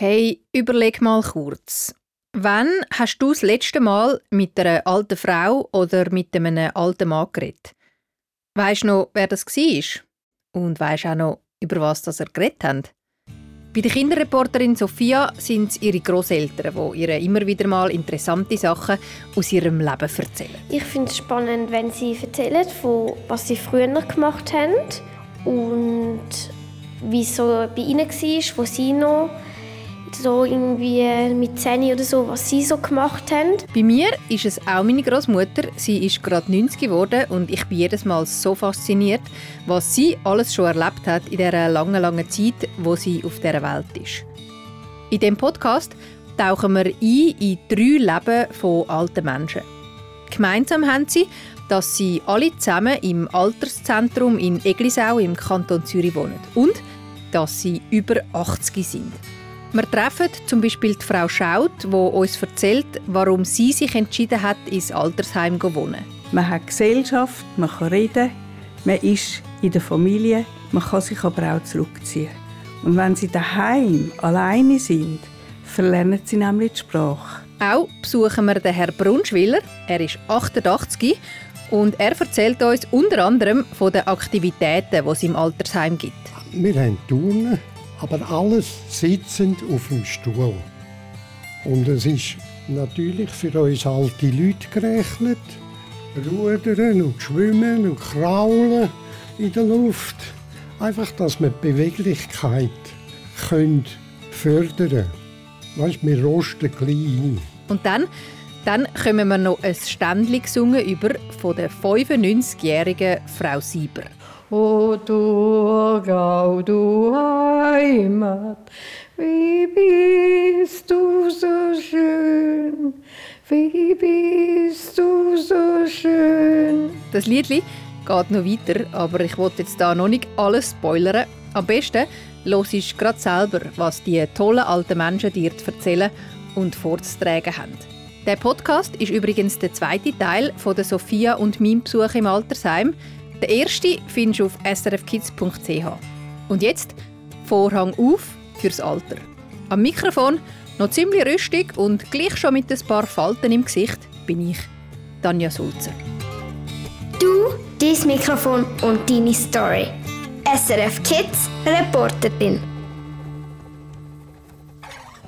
Hey, überleg mal kurz. Wann hast du das letzte Mal mit einer alten Frau oder mit einem alten Mann geredet? Weisst du noch, wer das war? Und weisst auch noch, über was das er geredet haben? Bei der Kinderreporterin Sophia sind es ihre Großeltern, die ihr immer wieder mal interessante Sachen aus ihrem Leben erzählen. Ich finde es spannend, wenn sie erzählen, was sie früher gemacht haben und wie es so bei ihnen war, wo sie noch so irgendwie mit 10 oder so, was sie so gemacht haben. Bei mir ist es auch meine Großmutter. Sie ist gerade 90 geworden und ich bin jedes Mal so fasziniert, was sie alles schon erlebt hat in der langen, langen Zeit, wo sie auf der Welt ist. In dem Podcast tauchen wir ein in drei Leben von alten Menschen. Gemeinsam haben sie, dass sie alle zusammen im Alterszentrum in Eglisau im Kanton Zürich wohnen und dass sie über 80 sind. Wir treffen zum Beispiel die Frau Schaut, die uns erzählt, warum sie sich entschieden hat, ins Altersheim zu wohnen. Man hat Gesellschaft, man kann reden, man ist in der Familie, man kann sich aber auch zurückziehen. Und wenn sie daheim alleine sind, verlernen sie nämlich die Sprache. Auch besuchen wir den Herrn Brunschwiller. Er ist 88 und er erzählt uns unter anderem von den Aktivitäten, die es im Altersheim gibt. Wir haben Turnen, aber alles sitzend auf dem Stuhl. Und es ist natürlich für uns alte Leute gerechnet. Rudern und schwimmen und kraulen in der Luft. Einfach, dass wir die Beweglichkeit können fördern können. wir rosten gleich ein. Und dann, dann kommen wir noch ein Ständchen gesungen über von der 95-jährigen Frau Sieber. O Thurgau, du Heimat, wie bist du so schön, wie bist du so schön. Das Liedli geht noch weiter, aber ich wollte jetzt da noch nicht alles spoilern. Am besten los ich gerade selber, was die tollen alten Menschen dir erzählen und vorzutragen haben. Der Podcast ist übrigens der zweite Teil von der Sophia und meinem Besuch im Altersheim. Der erste findest du auf srfkids.ch. Und jetzt Vorhang auf fürs Alter. Am Mikrofon noch ziemlich rüstig und gleich schon mit ein paar Falten im Gesicht bin ich, Tanja Sulzer. Du, dein Mikrofon und deine Story. SRF Kids Reporterin.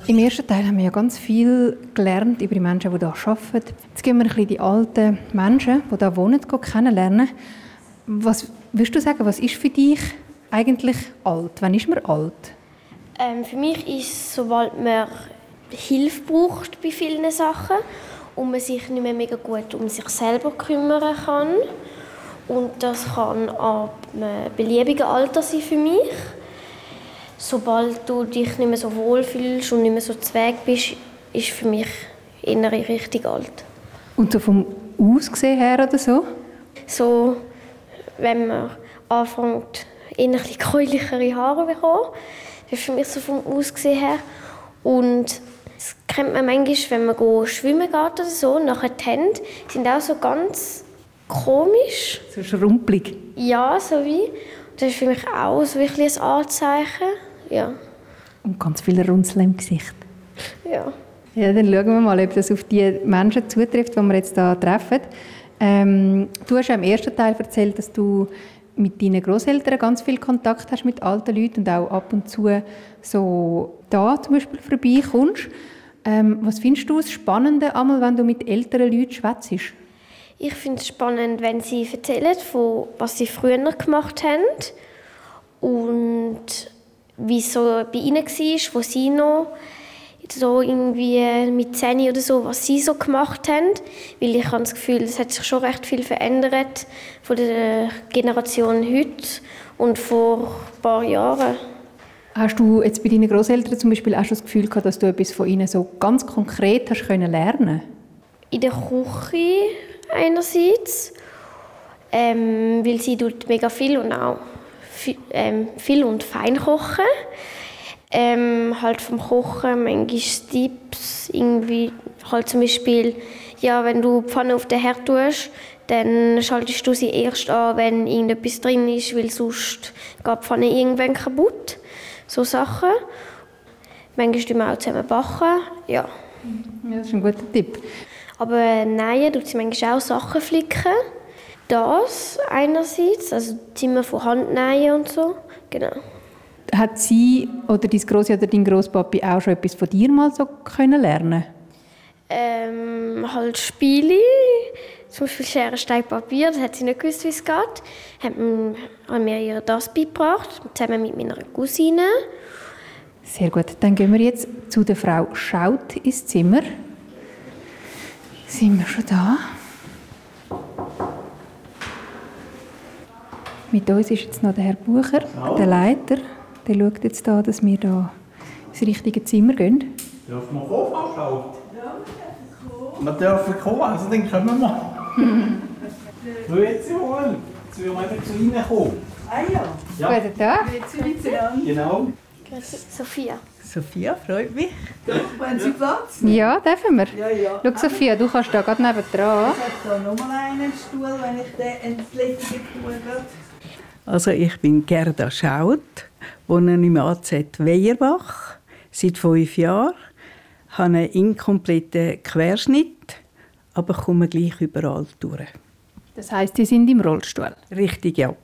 Im ersten Teil haben wir ja ganz viel gelernt über die Menschen, die hier arbeiten. Jetzt gehen wir ein bisschen die alten Menschen, die hier wohnen, kennenlernen. Was würdest du sagen, was ist für dich eigentlich alt? Wann ist man alt? Ähm, für mich ist es, sobald man Hilfe braucht bei vielen Sachen und man sich nicht mehr mega gut um sich selber kümmern kann. Und das kann ab einem beliebigen Alter sein für mich. Sobald du dich nicht mehr so wohl fühlst und nicht mehr so zweig bist, ist für mich innere richtig alt. Und so vom Aussehen her oder so? So wenn man anfängt, innerlich gräulichere Haare zu bekommen. Das ist für mich so vom Aussehen her. Und das kennt man manchmal, wenn man schwimmen geht oder so, nachher die Hände sind auch so ganz komisch. So schrumpelig? Ja, so wie. Das ist für mich auch so ein, ein Anzeichen. Ja. Und ganz viele Runzeln im Gesicht. Ja. Ja, dann schauen wir mal, ob das auf die Menschen zutrifft, die wir jetzt hier treffen. Ähm, du hast ja im ersten Teil erzählt, dass du mit deinen Großeltern ganz viel Kontakt hast mit alten Leuten und auch ab und zu so da zum Beispiel vorbeikommst. Ähm, was findest du das Spannende, einmal, wenn du mit älteren Leuten schwätzt? Ich finde es spannend, wenn sie erzählen, von was sie früher gemacht haben und wie es so bei ihnen war, wo sie noch so irgendwie mit 10 oder so, was sie so gemacht haben. Weil ich habe das Gefühl, es hat sich schon recht viel verändert von der Generation heute und vor ein paar Jahren. Hast du jetzt bei deinen Großeltern zum Beispiel auch schon das Gefühl gehabt, dass du etwas von ihnen so ganz konkret hast können lernen? In der Küche einerseits, ähm, weil sie tut mega viel und auch viel, ähm, viel und fein kochen. Ähm, halt vom Kochen, manchmal Tipps, irgendwie halt zum Beispiel, ja, wenn du die Pfanne auf den Herd tust, dann schaltest du sie erst an, wenn irgendetwas drin ist, weil sonst geht die Pfanne irgendwann kaputt. So Sachen. Manchmal tun wir auch zusammen backen. Ja. Ja, das ist ein guter Tipp. Aber nähen tut sie manchmal auch Sachen flicken. Das einerseits, also Zimmer von Hand nähen und so. Genau. Hat sie oder dein Grossi oder dein Grosspapi auch schon etwas von dir mal so können lernen? Ähm, halt Spiele, zum Beispiel Schere, Stein, Papier, das hat sie nicht gewusst, wie es geht. Haben mir ihr das beigebracht, zusammen mit meiner Cousine. Sehr gut. Dann gehen wir jetzt zu der Frau Schaut ins Zimmer. Sind wir schon da? Mit uns ist jetzt noch der Herr Bucher, der Leiter. Der schaut jetzt da, dass wir da ins richtige Zimmer gehen. Dürfen wir kommen, Frau Schaut? Ja, wir dürfen kommen, also dann kommen wir. Grüezi wohl. Jetzt wollen wir eben zu Ihnen kommen. Ah ja, Ja, Guten Tag. genau. Sophia. Sophia, freut mich. Wenn Sie Platz Ja, dürfen wir. Ja, ja. Schau, Sophia, du kannst da gerade neben dran. Ich habe da nochmal einen Stuhl, wenn ich den entledige tue. Also ich bin Gerda Schaut, wohne im AZ Weyerbach seit fünf Jahren, habe einen inkompletten Querschnitt, aber komme gleich überall durch. Das heisst, Sie sind im Rollstuhl. Richtig, ja.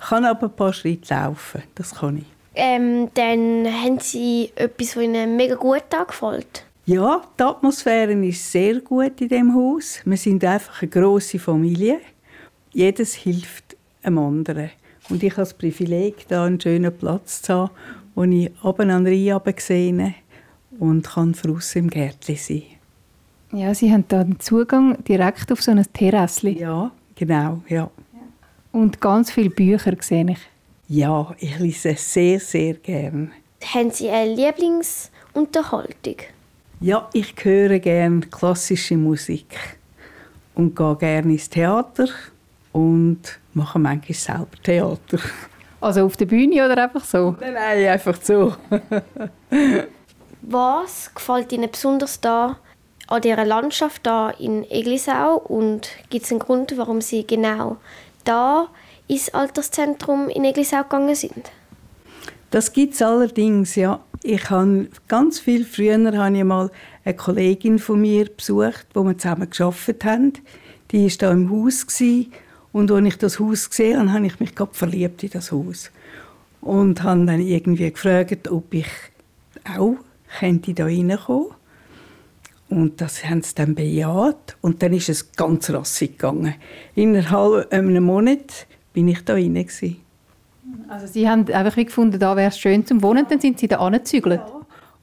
Ich kann aber ein paar Schritte laufen, das kann ich. Ähm, dann haben sie etwas, was ihnen mega gut gefällt. Ja, die Atmosphäre ist sehr gut in dem Haus. Wir sind einfach eine große Familie. Jedes hilft einem anderen. Und ich habe das Privileg, da einen schönen Platz zu haben, wo ich oben an den Rhein gesehen und kann draussen im Gärtchen sein. Ja, Sie haben da den Zugang direkt auf so ein Terrassli. Ja, genau, ja. Und ganz viele Bücher sehe ich. Ja, ich lese sehr, sehr gern. Haben sie eine Lieblingsunterhaltung? Ja, ich höre gern klassische Musik und gehe gerne ins Theater und mache manchmal selber Theater. Also auf der Bühne oder einfach so? Nein, nein, einfach so. Was gefällt ihnen besonders da an dieser Landschaft da in Eglisau und gibt es einen Grund, warum sie genau da ins Alterszentrum in Eglisau gegangen sind? Das gibt es allerdings, ja. Ich habe ganz viel früher habe ich mal eine Kollegin von mir besucht, wo wir zusammen geschafft haben. Die war da im Haus. Und als ich das Haus gesehen habe, habe ich mich gerade verliebt in das Haus und habe dann irgendwie gefragt, ob ich auch könnte da reinkommen. Und das haben sie dann bejaht und dann ist es ganz rassig gegangen. Innerhalb einem Monat bin ich da rein gewesen. Also Sie haben einfach wie gefunden, da wäre es schön zum Wohnen, dann sind Sie da angezügelt.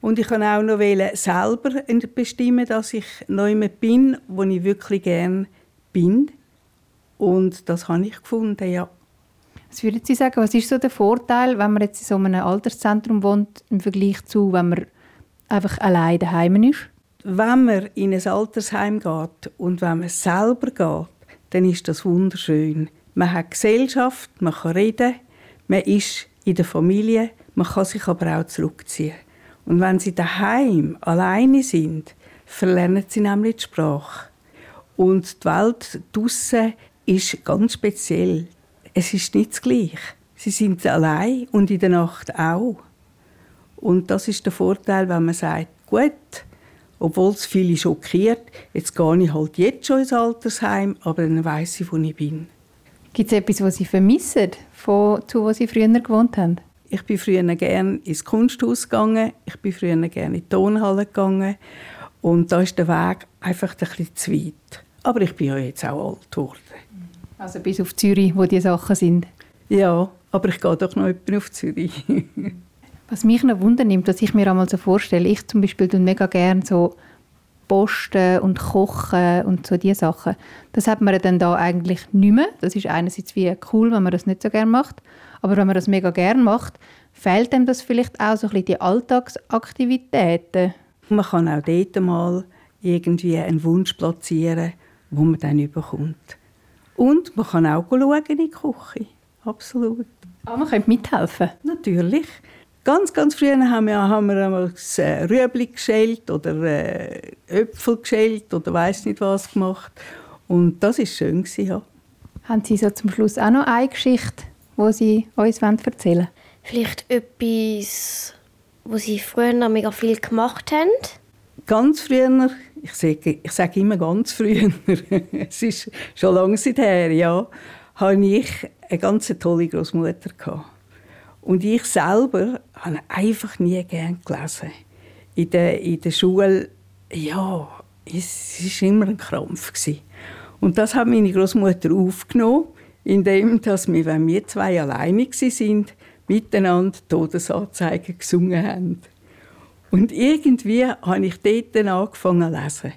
Und ich kann auch noch wählen, selber bestimmen, dass ich neu bin, wo ich wirklich gern bin. Und das habe ich gefunden, ja. Was würden Sie sagen, was ist so der Vorteil, wenn man jetzt in so einem Alterszentrum wohnt, im Vergleich zu, wenn man einfach allein daheim ist? Wenn man in ein Altersheim geht und wenn man selber geht, dann ist das wunderschön. Man hat Gesellschaft, man kann reden, man ist in der Familie, man kann sich aber auch zurückziehen. Und wenn sie daheim alleine sind, verlernen sie nämlich die Sprache. Und die Welt draussen ist ganz speziell. Es ist nicht das Gleiche. Sie sind allein und in der Nacht auch. Und das ist der Vorteil, wenn man sagt, gut, obwohl es viele schockiert, jetzt gehe ich halt jetzt schon ins Altersheim, aber dann weiss ich, wo ich bin. Gibt es etwas, was Sie vermissen, von, zu wo Sie früher gewohnt haben? Ich bin früher gerne ins Kunsthaus gegangen, ich bin früher gerne in die Tonhalle gegangen und da ist der Weg einfach ein bisschen zu weit. Aber ich bin ja jetzt auch alt geworden. Also bis auf Zürich, wo die Sachen sind. Ja, aber ich gehe doch noch etwa auf Zürich. Was mich noch wundernimmt, was ich mir einmal so vorstelle, ich zum Beispiel tue mega gerne so Posten und Kochen und so diese Sachen. Das hat man dann da eigentlich nicht mehr. Das ist einerseits wie cool, wenn man das nicht so gerne macht. Aber wenn man das mega gerne macht, fehlt einem das vielleicht auch so ein bisschen die Alltagsaktivitäten. Man kann auch dort mal irgendwie einen Wunsch platzieren, wo man dann überkommt. Und man kann auch schauen in die Küche. Absolut. Aber man könnte mithelfen. Natürlich. Ganz, ganz früher haben wir, haben wir einmal das äh, Rüebli geschält oder äh, Äpfel geschält oder weiß nicht was gemacht. Und das ist schön gewesen, ja. Haben Sie so zum Schluss auch noch eine Geschichte, die Sie uns erzählen wollen? Vielleicht etwas wo Sie früher noch mega viel gemacht haben? Ganz früher, ich sage, ich sage immer ganz früher, es ist schon lange her, ja, hatte ich eine ganz tolle Großmutter Und ich selber habe einfach nie gern gelesen. In der, in der Schule, ja, es war immer ein Krampf. Und das hat meine Großmutter aufgenommen, indem dass wir, wenn wir zwei alleine sind, miteinander Todesanzeigen gesungen haben. Und irgendwie habe ich dort angefangen zu lesen.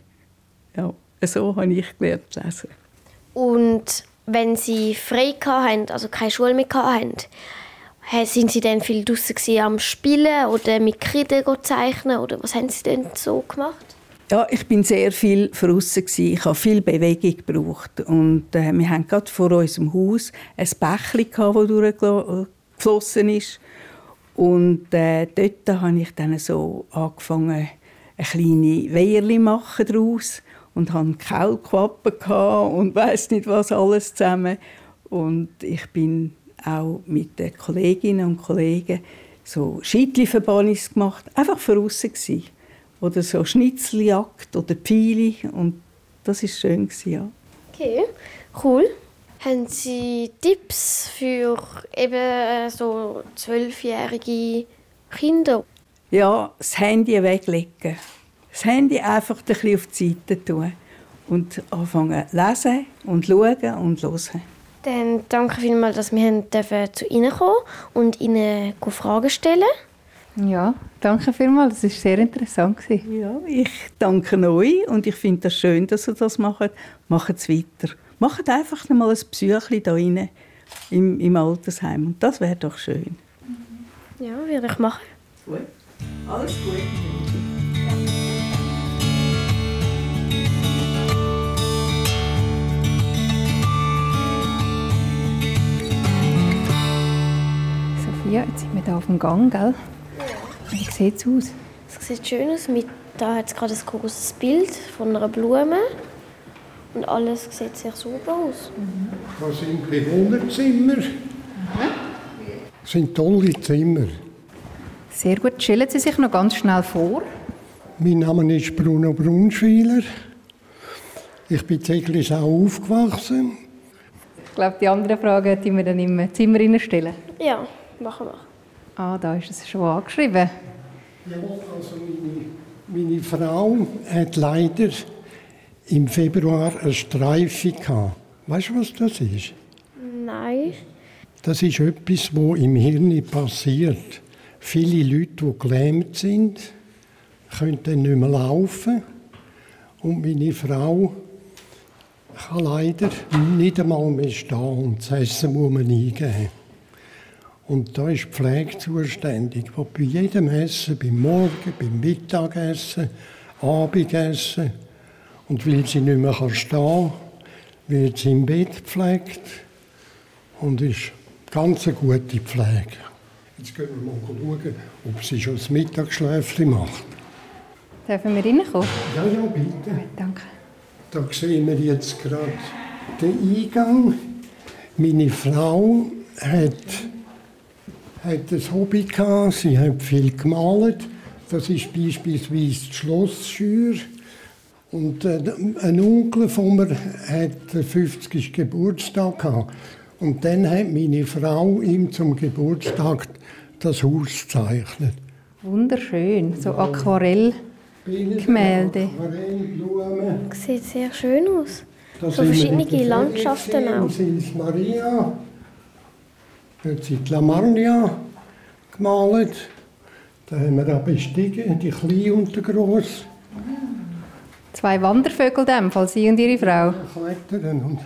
Ja, so habe ich gelernt zu lesen. Und wenn Sie frei hatten, also keine Schule mehr hatten, sind Sie dann viel draußen am Spielen oder mit Kreide zeichnen oder was haben Sie denn so gemacht? Ja, ich bin sehr viel draußen Ich habe viel Bewegung gebraucht und äh, wir haben gerade vor unserem Haus ein Bächli das durchgeflossen ist und äh, dort habe ich dann so angefangen, eine kleine Wehrli machen daraus und hatte Kaulquappen und weiß nicht was alles zusammen. Und ich bin auch mit den Kolleginnen und Kollegen so Schiedli-Verbannis gemacht, einfach für gsi oder so Schnitzeljagd oder Pfeile und das ist schön ja. Okay, cool. Haben Sie Tipps für eben äh, so zwölfjährige Kinder? Ja, das Handy weglegen. Das Handy einfach ein bisschen auf die Seite tun und anfangen zu lesen und schauen und hören. Dann danke vielmals, dass wir zu Ihnen kommen und Ihnen Fragen stellen Ja, danke vielmals. Das war sehr interessant. Ja, ich danke euch und ich finde es schön, dass ihr das macht. Macht es weiter. Macht einfach mal ein Psychli da rein im, im Altersheim. Und das wäre doch schön. Ja, würde ich machen. Gut. Alles gut. Sophia, jetzt sind wir hier auf dem Gang, gell? Ja. Wie sieht es aus? Es sieht schön aus. Mit, da hat es gerade ein großes Bild von einer Blume. Und alles sieht sehr super aus. Das sind Bewohnerzimmer. Das sind tolle Zimmer. Sehr gut. Stellen Sie sich noch ganz schnell vor. Mein Name ist Bruno Brunschwiler. Ich bin in auch aufgewachsen. Ich glaube, die anderen Fragen die wir dann im Zimmer stellen. Ja, machen wir. Ah, da ist es schon angeschrieben. Ja, also meine, meine Frau hat leider im Februar eine Streife gehabt. Weißt du, was das ist? Nein. Das ist etwas, was im Hirn passiert. Viele Leute, die gelähmt sind, können dann nicht mehr laufen. Und meine Frau kann leider nicht einmal mehr stehen und das Essen muss man eingeben. Und da ist die Pflege zuständig, die bei jedem Essen, beim Morgen, beim Mittagessen, Abendessen, und weil sie nicht mehr stehen kann, wird sie im Bett gepflegt und ist ganz eine gute Pflege. Jetzt gehen wir mal schauen, ob sie schon das Mittagsschläfchen macht. Dürfen wir reinkommen? Ja, ja, bitte. Gut, danke. Da sehen wir jetzt gerade den Eingang. Meine Frau hat, hat ein Hobby gehabt. Sie hat viel gemalt. Das ist beispielsweise die Schlossschür. Und äh, ein Onkel von mir hat den 50. Geburtstag gehabt. Und dann hat meine Frau ihm zum Geburtstag das Haus gezeichnet. Wunderschön, so Aquarellgemälde. Sieht sehr schön aus. Das so verschiedene Landschaften auch. Sils Maria. Hat sie die Lamarnia gemalt. Da haben wir auch bestiegen, die Klein und die Gross. Zwei Wandervögel dem Fall, Sie und Ihre Frau? Klettern und...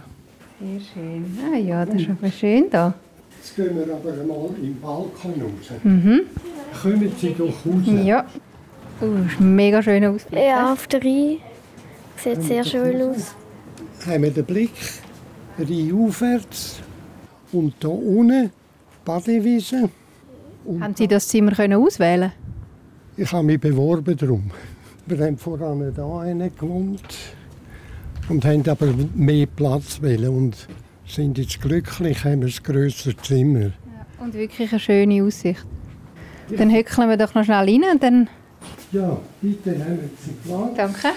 Sehr schön. Ah ja, das ist aber schön da. Jetzt gehen wir aber mal im Balkon raus. Mhm. Kommen Sie doch raus. Ja. Uh, ist mega schön aus. Ja, auf der Rhein. Sieht sehr schön aus. Haben wir den Blick Rhein aufwärts und hier unten Badewiese. Haben Sie das Zimmer können auswählen? Ich habe mich beworben darum. Wir haben voran hier gewohnt und haben aber mehr Platz wollen und sind jetzt glücklich, haben ein grösseres Zimmer. Ja, und wirklich eine schöne Aussicht. Dann hückeln wir doch noch schnell rein und dann... Ja, bitte nehmen Sie Platz. Danke.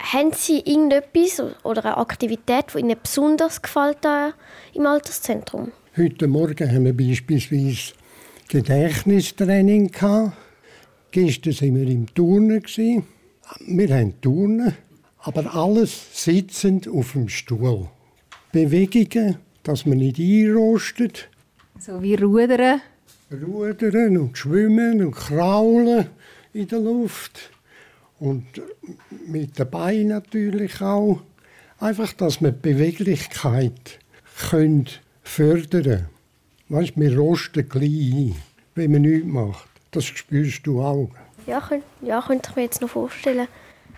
Haben Sie irgendetwas oder eine Aktivität, die Ihnen besonders gefällt da im Alterszentrum? Heute Morgen haben wir beispielsweise Gedächtnistraining gehabt. Gestern waren wir im Turnen. Wir haben Turnen, aber alles sitzend auf dem Stuhl. Bewegungen, dass man nicht einrostet. So wie Rudern. Rudern und Schwimmen und Kraulen in der Luft. Und mit den Beinen natürlich auch. Einfach, dass man die Beweglichkeit können fördern Weißt, wir rosten gleich ein, wenn man nichts macht. Das spürst du auch. Ja, könnt, ja könnte ich mir jetzt noch vorstellen.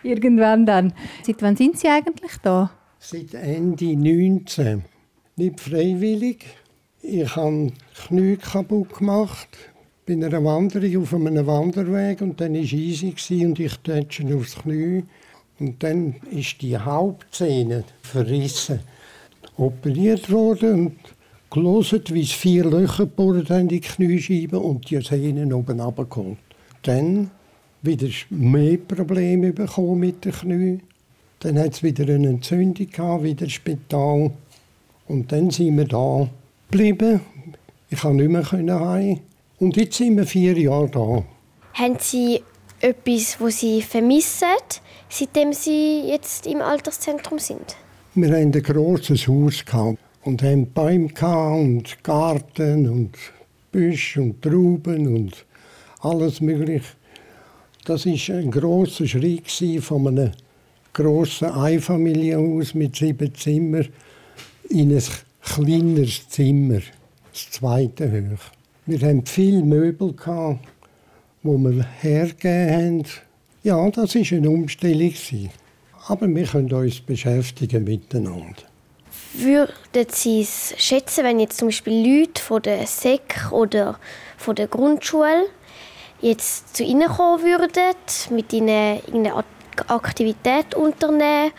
Irgendwann dann. Seit wann sind Sie eigentlich da? Seit Ende 19. Nicht freiwillig. Ich habe Knie kaputt gemacht. Bei einer Wanderung auf einem Wanderweg und dann war es easy und ich tätsche aufs Knie. Und dann ist die Hauptzähne verrissen. Operiert worden und gelesen, wie es vier Löcher gebohrt haben in die Kniescheibe und die Sehnen oben runtergeholt. Dann wieder mehr Probleme bekommen mit den Knien. Dann hat es wieder eine Entzündung gehabt, wieder Spital. Und dann sind wir da geblieben. Ich konnte nicht mehr heim. Und jetzt sind wir vier Jahre da. Haben Sie etwas, das Sie vermissen, seitdem Sie jetzt im Alterszentrum sind? Wir hatten ein grosses Haus gehabt und haben Bäume gehabt und Garten und Büsche und Trauben und alles Mögliche. Das war ein grosser Schritt von einem grossen Einfamilienhaus mit sieben Zimmern in ein kleineres Zimmer, das zweite hoch. Wir hatten viele Möbel, die wir hergegeben haben. Ja, das war eine Umstellung. Aber wir können uns beschäftigen miteinander. Würden Sie es schätzen, wenn jetzt zum Beispiel Leute von der SEC oder von der Grundschule jetzt zu Ihnen kommen würden, mit Ihnen eine Ak- Aktivität unternehmen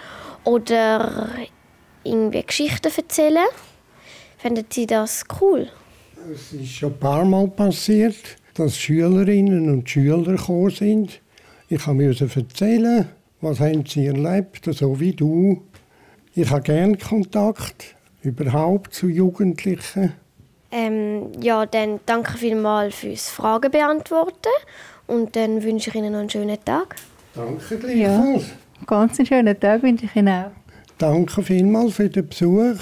oder irgendwie Geschichten erzählen? Fänden Sie das cool? Es ist schon ein paar Mal passiert, dass Schülerinnen und Schüler gekommen sind. Ich musste erzählen, was haben sie erlebt, so wie du. Ich habe gerne Kontakt überhaupt zu Jugendlichen. Ähm, ja, dann danke vielmals fürs Fragen beantworten und dann wünsche ich Ihnen noch einen schönen Tag. Danke gleichfalls. Ganz einen schönen Tag wünsche ich Ihnen auch. Danke vielmals für den Besuch.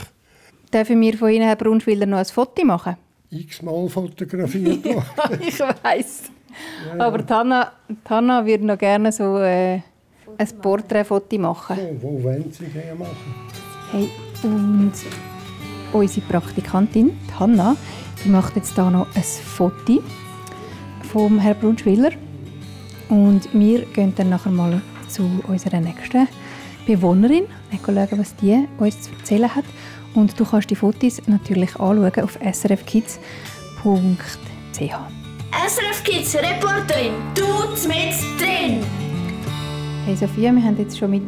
Dürfen wir von Ihnen, Herr Brunschwiller, noch ein Foto machen? X-mal fotografiert worden. ich weiß. Aber Tanna, Tanna würde noch gerne so äh, ein Porträtfoto machen. wo, wo wollen Sie gerne machen? Hey, und unsere Praktikantin, die Hanna, die macht jetzt hier noch ein Foto vom Herrn Brunschwiller. Und wir gehen dann nachher mal zu unserer nächsten Bewohnerin und schauen, was die uns zu erzählen hat. Und du kannst die Fotos natürlich anschauen auf srfkids.ch. SRF Kids Reporterin, du mit drin! Hey Sophia, wir haben jetzt schon mit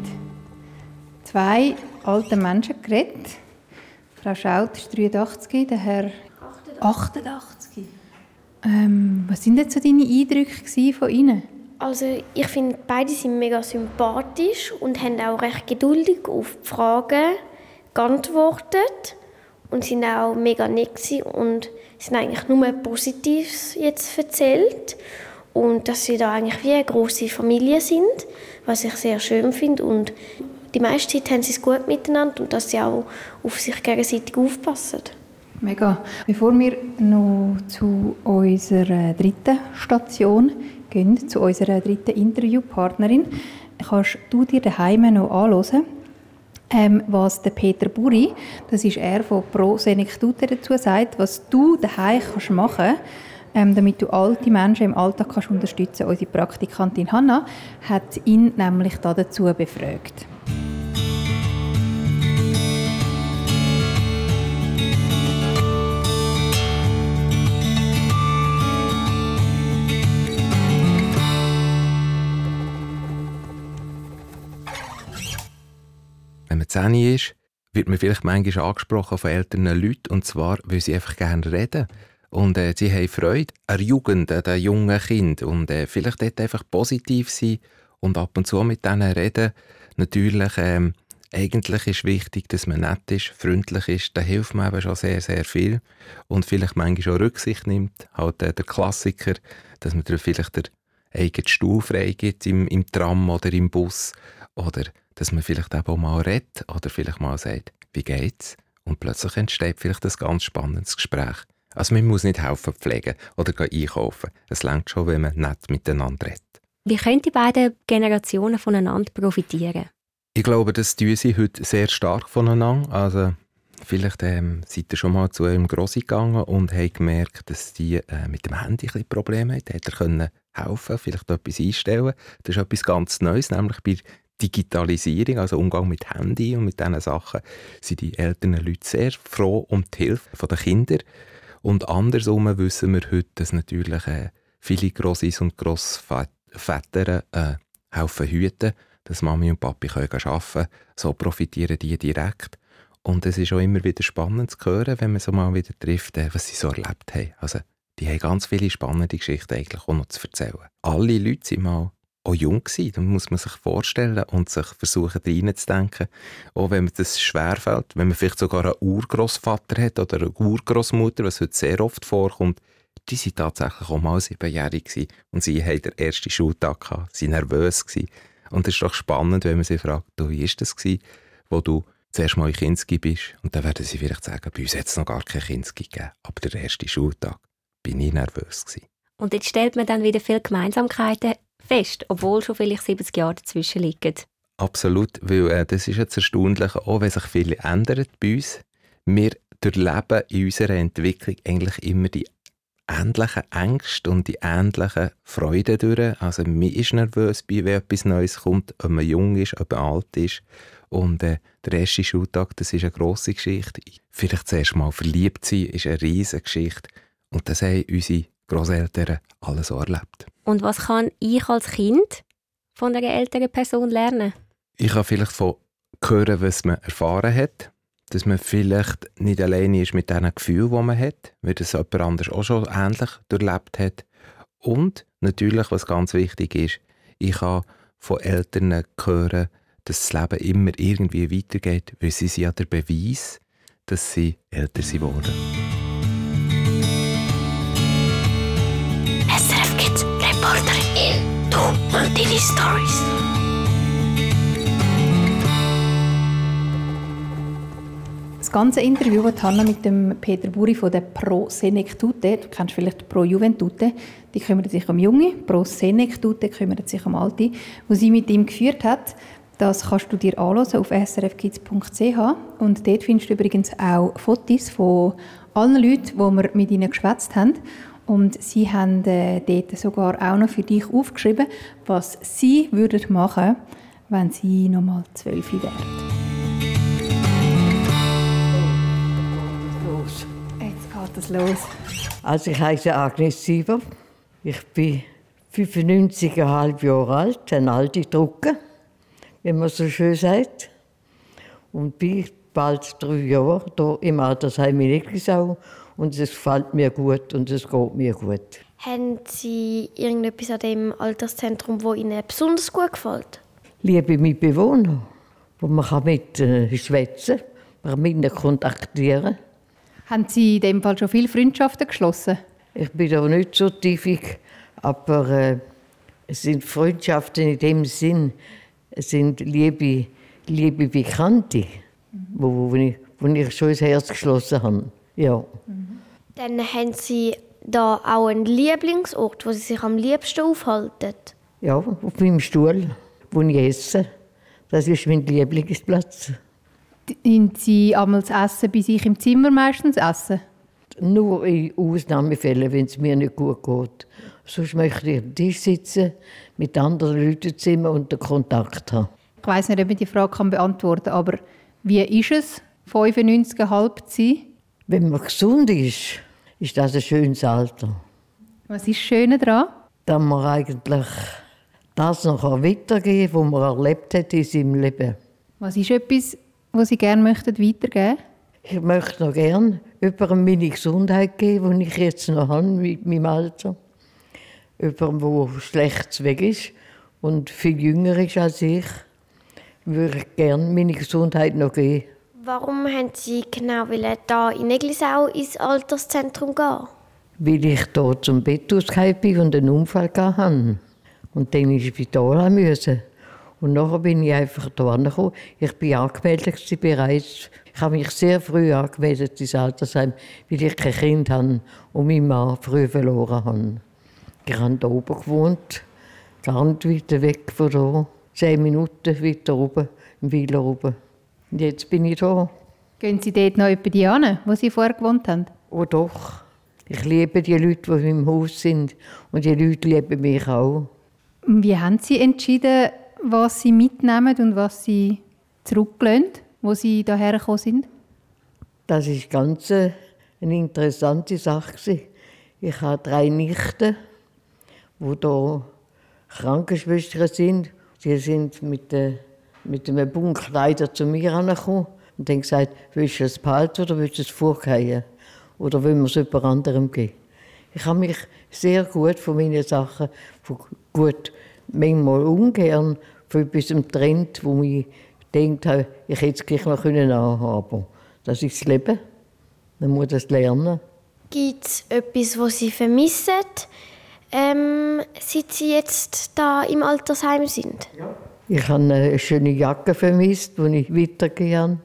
zwei alten Menschen geredet. Frau Schaut ist 83, der Herr 88. Ähm, was sind jetzt so deine Eindrücke von ihnen? Also ich finde, beide sind mega sympathisch und haben auch recht geduldig auf die Fragen geantwortet und sind auch mega nett und sind eigentlich nur Positives jetzt erzählt und dass sie da eigentlich wie eine große Familie sind, was ich sehr schön finde und die meiste Zeit haben sie es gut miteinander und dass sie auch auf sich gegenseitig aufpassen. Mega. Bevor wir noch zu unserer dritten Station gehen, zu unserer dritten Interviewpartnerin, kannst du dir daheim noch anhören, ähm, was der Peter Buri, das ist er von Pro Senectute dazu sagt, was du daheim kannst machen ähm, damit du alte Menschen im Alltag kannst unterstützen. Unsere Praktikantin Hanna hat ihn nämlich da dazu befragt. Wenn man 10 ist, wird man vielleicht manchmal angesprochen von älteren Leuten, und zwar, weil sie einfach gerne reden. Und äh, sie haben Freude an Jugend, an den jungen Kindern. Und äh, vielleicht dort einfach positiv sein und ab und zu mit denen reden. Natürlich, ähm, eigentlich ist wichtig, dass man nett ist, freundlich ist. Da hilft man eben schon sehr, sehr viel. Und vielleicht manchmal auch Rücksicht nimmt. Halt äh, der Klassiker, dass man vielleicht der eigenen Stuhl freigibt im, im Tram oder im Bus. Oder dass man vielleicht auch mal redet oder vielleicht mal sagt, wie geht's? Und plötzlich entsteht vielleicht ein ganz spannendes Gespräch. Also man muss nicht helfen pflegen oder einkaufen. Es längt schon, wenn man nett miteinander redet. Wie können die beiden Generationen voneinander profitieren? Ich glaube, das tun sie heute sehr stark voneinander. Also vielleicht ähm, seid ihr schon mal zu einem Grossi gegangen und habt gemerkt, dass die äh, mit dem Handy ein Probleme haben. Hätte er können helfen, vielleicht etwas einstellen. Das ist etwas ganz Neues, nämlich bei Digitalisierung, also Umgang mit Handy und mit diesen Sachen, sind die älteren Leute sehr froh um die Hilfe der Kinder. Und andersrum wissen wir heute, dass natürlich äh, viele Grossis und Grossväter äh, helfen hüten, dass Mami und Papi können arbeiten können. So profitieren die direkt. Und es ist auch immer wieder spannend zu hören, wenn man so mal wieder trifft, äh, was sie so erlebt haben. Also, die haben ganz viele spannende Geschichten eigentlich auch noch zu erzählen. Alle Leute sind mal auch jung gewesen. Da muss man sich vorstellen und sich versuchen, reinzudenken. Auch wenn das schwerfällt, wenn man vielleicht sogar einen Urgroßvater hat oder eine Urgroßmutter, was heute sehr oft vorkommt, die waren tatsächlich auch mal siebenjährig und sie hatten den ersten Schultag gehabt, sie waren nervös gewesen. Und es ist doch spannend, wenn man sie fragt, du, wie war das gewesen, wo du zuerst mal in Kinski bist? Und dann werden sie vielleicht sagen, bei uns hat es noch gar kein Kinski gegeben, aber der erste Schultag bin ich nervös gewesen. Und jetzt stellt man dann wieder viele Gemeinsamkeiten fest, obwohl schon vielleicht 70 Jahre dazwischen liegen. Absolut, weil äh, das ist jetzt erstaunlich, auch wenn sich viel ändert bei uns. Wir durchleben in unserer Entwicklung eigentlich immer die ähnlichen Ängste und die ähnlichen Freuden durch. Also man ist nervös, wenn etwas Neues kommt, ob man jung ist, ob man alt ist. Und äh, der erste Schultag, das ist eine grosse Geschichte. Vielleicht zuerst mal verliebt sein, ist eine riesige Geschichte. Und das haben unsere Großeltern alles so erlebt. Und was kann ich als Kind von einer älteren Person lernen? Ich kann vielleicht von hören, was man erfahren hat. Dass man vielleicht nicht alleine ist mit diesen Gefühlen, die man hat, weil das jemand anders auch schon ähnlich durchlebt hat. Und natürlich, was ganz wichtig ist, ich kann von Eltern hören, dass das Leben immer irgendwie weitergeht, weil sie sind ja der Beweis, dass sie älter sind. Reporterin in Du und deine Stories. Ganze Interview, das Hanna mit dem Peter Buri von der Pro Senectute, du kennst vielleicht Pro Juventute, die kümmert sich um Junge, Pro Senectute kümmert sich um Alte, wo sie mit ihm geführt hat. Das kannst du dir anschauen auf srfkids.ch und dort findest du übrigens auch Fotos von allen Leuten, die wir mit ihnen geschwätzt haben. Und sie haben äh, dort sogar auch noch für dich aufgeschrieben, was sie würden machen, wenn sie noch mal zwölf wären. Es los. Also ich heiße Agnes Sieber. Ich bin 95,5 Jahre alt, ein alte Drucker, wie man so schön sagt. Und bin bald drei Jahre hier im Altersheim in Eglisau und es gefällt mir gut und es geht mir gut. Haben Sie irgendetwas an dem Alterszentrum, wo Ihnen besonders gut gefällt? Liebe Mitbewohner, wo man kann mit äh, schwätzen man kann mit ihnen kontaktieren. Haben Sie in dem Fall schon viele Freundschaften geschlossen? Ich bin da nicht so tiefig, aber äh, es sind Freundschaften in dem Sinn, es sind liebe, liebe Bekannte, mhm. wo, wo, ich, wo ich schon ins Herz geschlossen habe. Ja. Mhm. Dann haben Sie da auch einen Lieblingsort, wo Sie sich am liebsten aufhalten? Ja, auf meinem Stuhl, wo ich esse. Das ist mein Lieblingsplatz. Sind Sie einmal zu essen bei sich im Zimmer meistens essen? Nur in Ausnahmefällen, wenn es mir nicht gut geht. Sonst möchte ich am Tisch sitzen, mit anderen Leuten zusammen und den Kontakt haben. Ich weiß nicht, ob ich die Frage beantworten kann, aber wie ist es, 95,5 zu sein? Wenn man gesund ist, ist das ein schönes Alter. Was ist das Schöne daran? Dass man eigentlich das noch weitergeben kann, was man erlebt hat in seinem Leben. Was ist etwas, was Sie gerne möchten weitergeben Ich möchte noch gerne über meine Gesundheit geben, die ich jetzt noch habe mit meinem Alter. Über wo schlecht weg ist und viel jünger ist als ich, würde ich gerne meine Gesundheit noch geben. Warum haben Sie genau da in Neglisau ins Alterszentrum gehen? Weil ich hier zum Bett ausgefallen bin und einen Unfall hatte. Und dann ins Spital musste. Und nachher bin ich einfach hierher gekommen. Ich bin angemeldet bereits. Ich habe mich sehr früh angemeldet ins Altersheim, weil ich kein Kind habe und meinen Mann früh verloren habe. Ich habe hier oben gewohnt, nicht weiter weg von hier. Zehn Minuten weiter oben, im Wieler oben. Und jetzt bin ich hier. Gehen Sie dort noch über die an, wo Sie vorher gewohnt haben? Oh doch. Ich liebe die Leute, die im Haus sind. Und die Leute lieben mich auch. Wie haben Sie entschieden, was Sie mitnehmen und was Sie zurücklehnen, wo Sie hierher gekommen sind? Das ist ganz eine interessante Sache. Ich habe drei Nichten, die hier Krankenschwestern sind. Sie sind mit, der, mit einem Bund Kleider zu mir angekommen und haben gesagt, willst du es behalten oder willst du es vorgehen? Oder wollen wir es jemand anderem geben? Ich habe mich sehr gut von meinen Sachen, gut, manchmal ungern, von etwas Trend, wo ich denkt habe, ich hätte es gleich noch anhaben können. Das ist das Leben. Man muss das lernen. Gibt es etwas, was Sie vermissen, ähm, seit Sie jetzt da im Altersheim sind? Ja. Ich habe eine schöne Jacke vermisst, die ich weitergegeben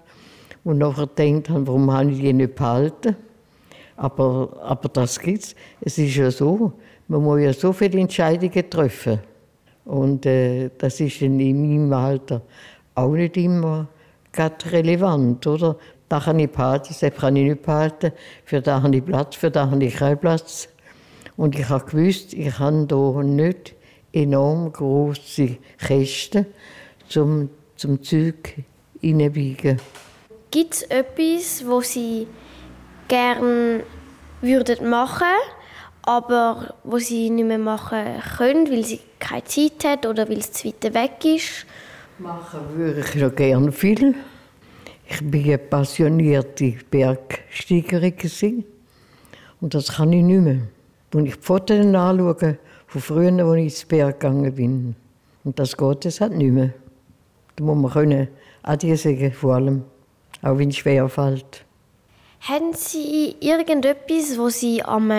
Und nachher gedacht habe, warum habe ich die nicht behalten? Aber, aber das gibt's. Es ist ja so, man muss ja so viele Entscheidungen treffen. Und äh, das ist in meinem Alter auch nicht immer relevant, oder? Da kann ich behalten, das kann ich nicht behalten. Für da habe ich Platz, für da habe ich keinen Platz. Und ich habe gewusst, ich habe hier nicht enorm große Kästen zum, zum Zeug hineinbiegen. Gibt es etwas, wo Sie gerne würden machen aber wo sie nicht mehr machen können, weil sie keine Zeit hat oder weil es zu weit weg ist? Machen würde ich ja gerne viel. Ich bin eine passionierte Bergsteigerin und das kann ich nicht mehr. Wenn ich die Fotos anschaue, von früher, als ich ins Berg gegangen bin, und das geht es halt nicht mehr. Da muss man können Adieu sagen, vor allem, auch wenn es schwer fällt. Haben Sie irgendetwas, wo Sie am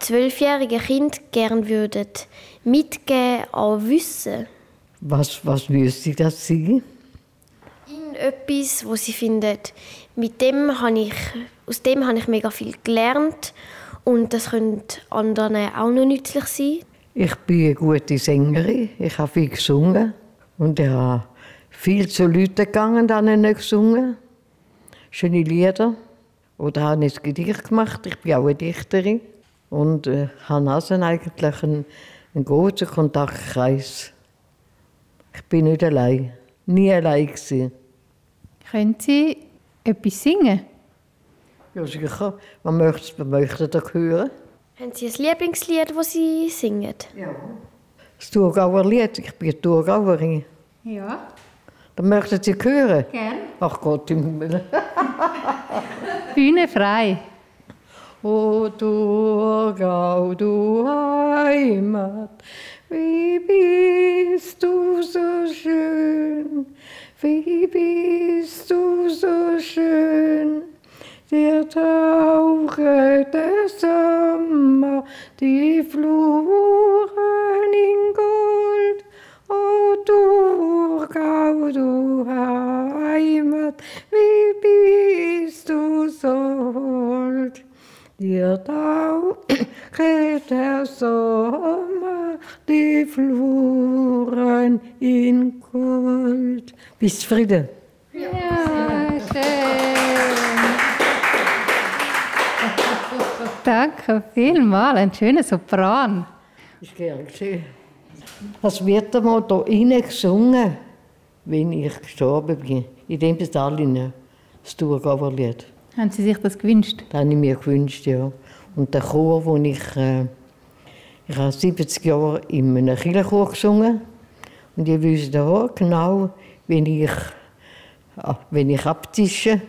zwölfjährigen Kind gerne würden mitgeben an Wissen? Was, was müsste das sein? Etwas, wo Sie finden, mit dem habe ich, aus dem habe ich mega viel gelernt und das könnte anderen auch noch nützlich sein. Ich bin eine gute Sängerin, ich habe viel gesungen und ich habe viel zu Leuten gegangen, die nicht gesungen. Schöne Lieder. Oder habe ein Gedicht gemacht, ich bin auch eine Dichterin. Und äh, habe also eigentlich einen, einen großen Kontaktkreis. Ich bin nicht allein, nie allein gewesen. Können Sie etwas singen? Ja, sicher. Man möchte, man möchte das hören. Haben Sie ein Lieblingslied, das Sie singen? Ja. Das Thurgauer Lied. Ich bin Thurgauerin. Ja. Dann möchten Sie hören? Gerne. Ach Gott im Himmel. Bühne frei. O du Heimat, wie bist du so schön, wie bist du so schön. Der tauche der Sommer, die Fluren in Gold. O Thurgau, du Heimat, wie bist du so hold. Dir taucht der Sommer die Fluren in Gold. Bist Friede? Ja, schön. Danke vielmals, ein schöner Sopran. Ist gern geschehen. Das wird einmal hier innen gesungen, wenn ich gestorben bin. In dem Stall das Thurgauer-Lied. Haben Sie sich das gewünscht? Das habe ich mir gewünscht, ja. Und der Chor, wo ich, äh, ich habe 70 Jahre in einem Kirchenchor gesungen und ich wusste auch genau, wenn ich, wenn ich abtische,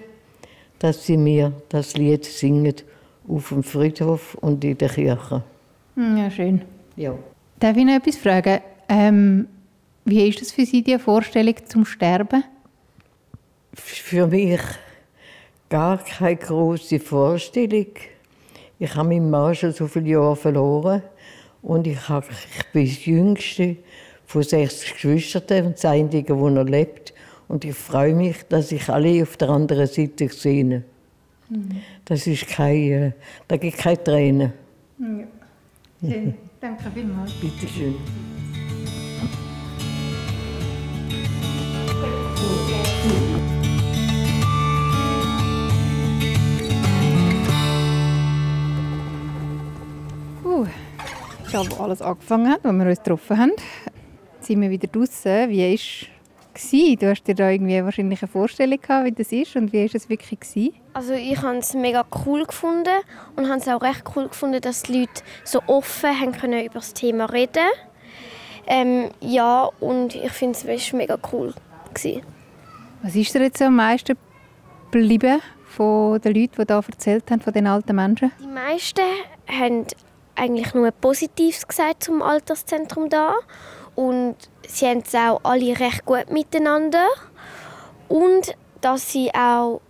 dass sie mir das Lied singen auf dem Friedhof und in der Kirche. Hm, Ja, schön. Ja. Darf ich noch etwas fragen? Ähm, wie ist das für Sie, die Vorstellung zum Sterben? Für mich gar keine große Vorstellung. Ich habe meinen Mann schon so viele Jahre verloren und ich, habe, ich bin das Jüngste von sechs Geschwistern und das Einzige, wo er lebt. Und ich freue mich, dass ich alle auf der anderen Seite sehe. Das ist keine, da gibt keine Tränen. Ja. Danke vielmals. Bitte schön. Uh, ja, wo alles angefangen hat, als wir uns getroffen haben, sind wir wieder draußen. Wie war es? Du hast dir da irgendwie wahrscheinlich eine Vorstellung gehabt, wie das ist und wie war es wirklich? Gewesen? Also ich habe es mega cool gefunden und habe es auch recht cool gefunden, dass die Leute so offen haben können über das Thema reden. Ähm, ja, und ich finde es mega cool. Gewesen. Was ist dir jetzt am meisten geblieben von den Leuten, die da erzählt haben, von den alten Menschen? Die meisten haben eigentlich nur Positives gesagt zum Alterszentrum da und sie haben es auch alle recht gut miteinander und dass sie auch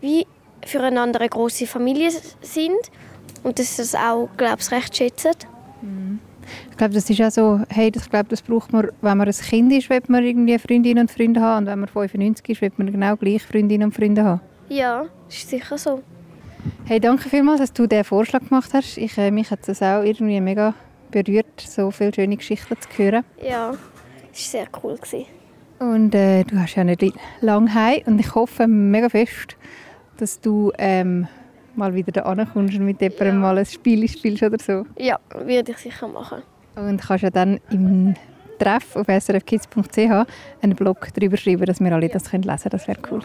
wie füreinander eine große Familie sind und dass sie es auch, glaube ich, recht schätzen. Ich glaube, das ist auch so, hey, das, ich glaube, das braucht man, wenn man ein Kind ist, will man irgendwie Freundinnen und Freunde haben und wenn man 95 ist, will man genau gleich Freundinnen und Freunde haben. Ja, ist sicher so. Hey, danke vielmals, dass du diesen Vorschlag gemacht hast. Ich, äh, mich hat das auch irgendwie mega berührt, so viele schöne Geschichten zu hören. Ja, es war sehr cool. Gewesen. Und äh, du hast ja nicht lange heim und ich hoffe mega fest, dass du ähm, mal wieder da kommst und mit jemandem mal ein Spiel spielst oder so. Ja, würde ich sicher machen. Und kannst ja dann im Treff auf srfkids.ch einen Blog darüber schreiben, dass wir alle das können lesen können. Das wäre cool.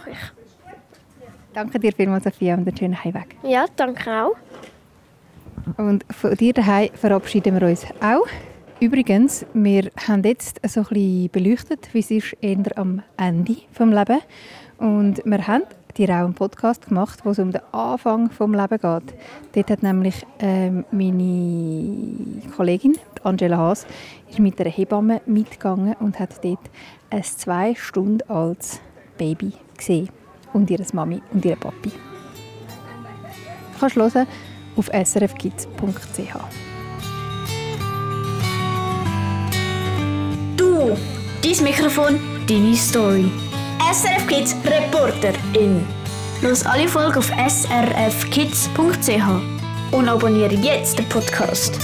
Danke dir vielmals, Sophia, und einen schönen Heimweg. Ja, danke auch. Und von dir daheim verabschieden wir uns auch. Übrigens, wir haben jetzt so ein beleuchtet, wie es ist eher am Ende des Lebens. Und wir haben dir auch einen Podcast gemacht, wo es um den Anfang des Lebens geht. Dort hat nämlich ähm, meine Kollegin, Angela Haas, ist mit einer Hebamme mitgegangen und hat dort ein zwei Stunden altes Baby gesehen. Und ihre Mami und ihre Papi. Du kannst hören auf srfkids.ch. Du, dein Mikrofon, deine Story. SRF Kids Reporter in. Los alle Folgen auf srfkids.ch und abonniere jetzt den Podcast.